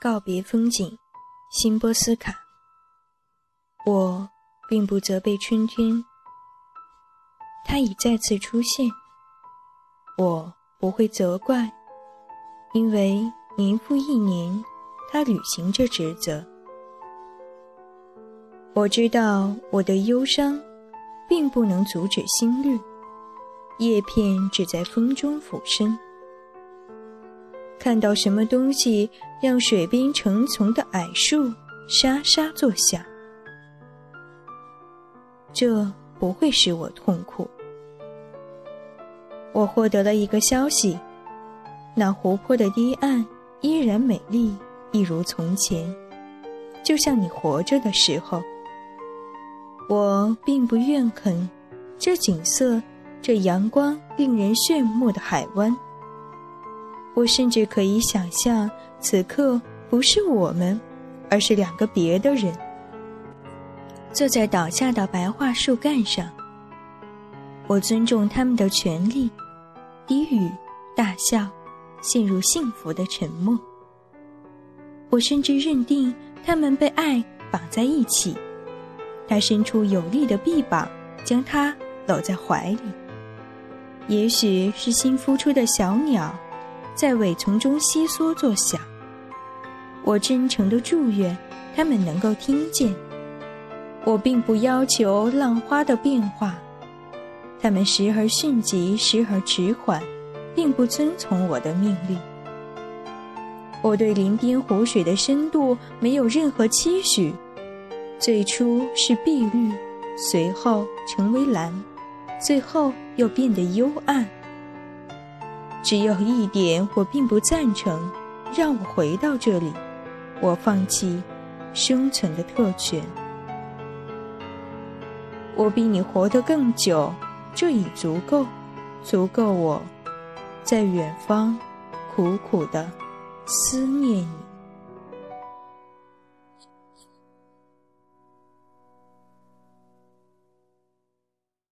告别风景，辛波斯卡。我并不责备春天，它已再次出现。我不会责怪，因为年复一年，它履行着职责。我知道我的忧伤，并不能阻止新绿，叶片只在风中俯身。看到什么东西让水边成丛的矮树沙沙作响，这不会使我痛苦。我获得了一个消息：那湖泊的堤岸依然美丽，一如从前，就像你活着的时候。我并不怨恨这景色，这阳光令人炫目的海湾。我甚至可以想象，此刻不是我们，而是两个别的人，坐在倒下的白桦树干上。我尊重他们的权利，低语、大笑，陷入幸福的沉默。我甚至认定他们被爱绑在一起，他伸出有力的臂膀，将他搂在怀里。也许是新孵出的小鸟。在苇丛中悉嗦作响。我真诚的祝愿他们能够听见。我并不要求浪花的变化，它们时而迅疾，时而迟缓，并不遵从我的命令。我对林边湖水的深度没有任何期许，最初是碧绿，随后成为蓝，最后又变得幽暗。只有一点我并不赞成，让我回到这里，我放弃生存的特权。我比你活得更久，这已足够，足够我在远方苦苦的思念你。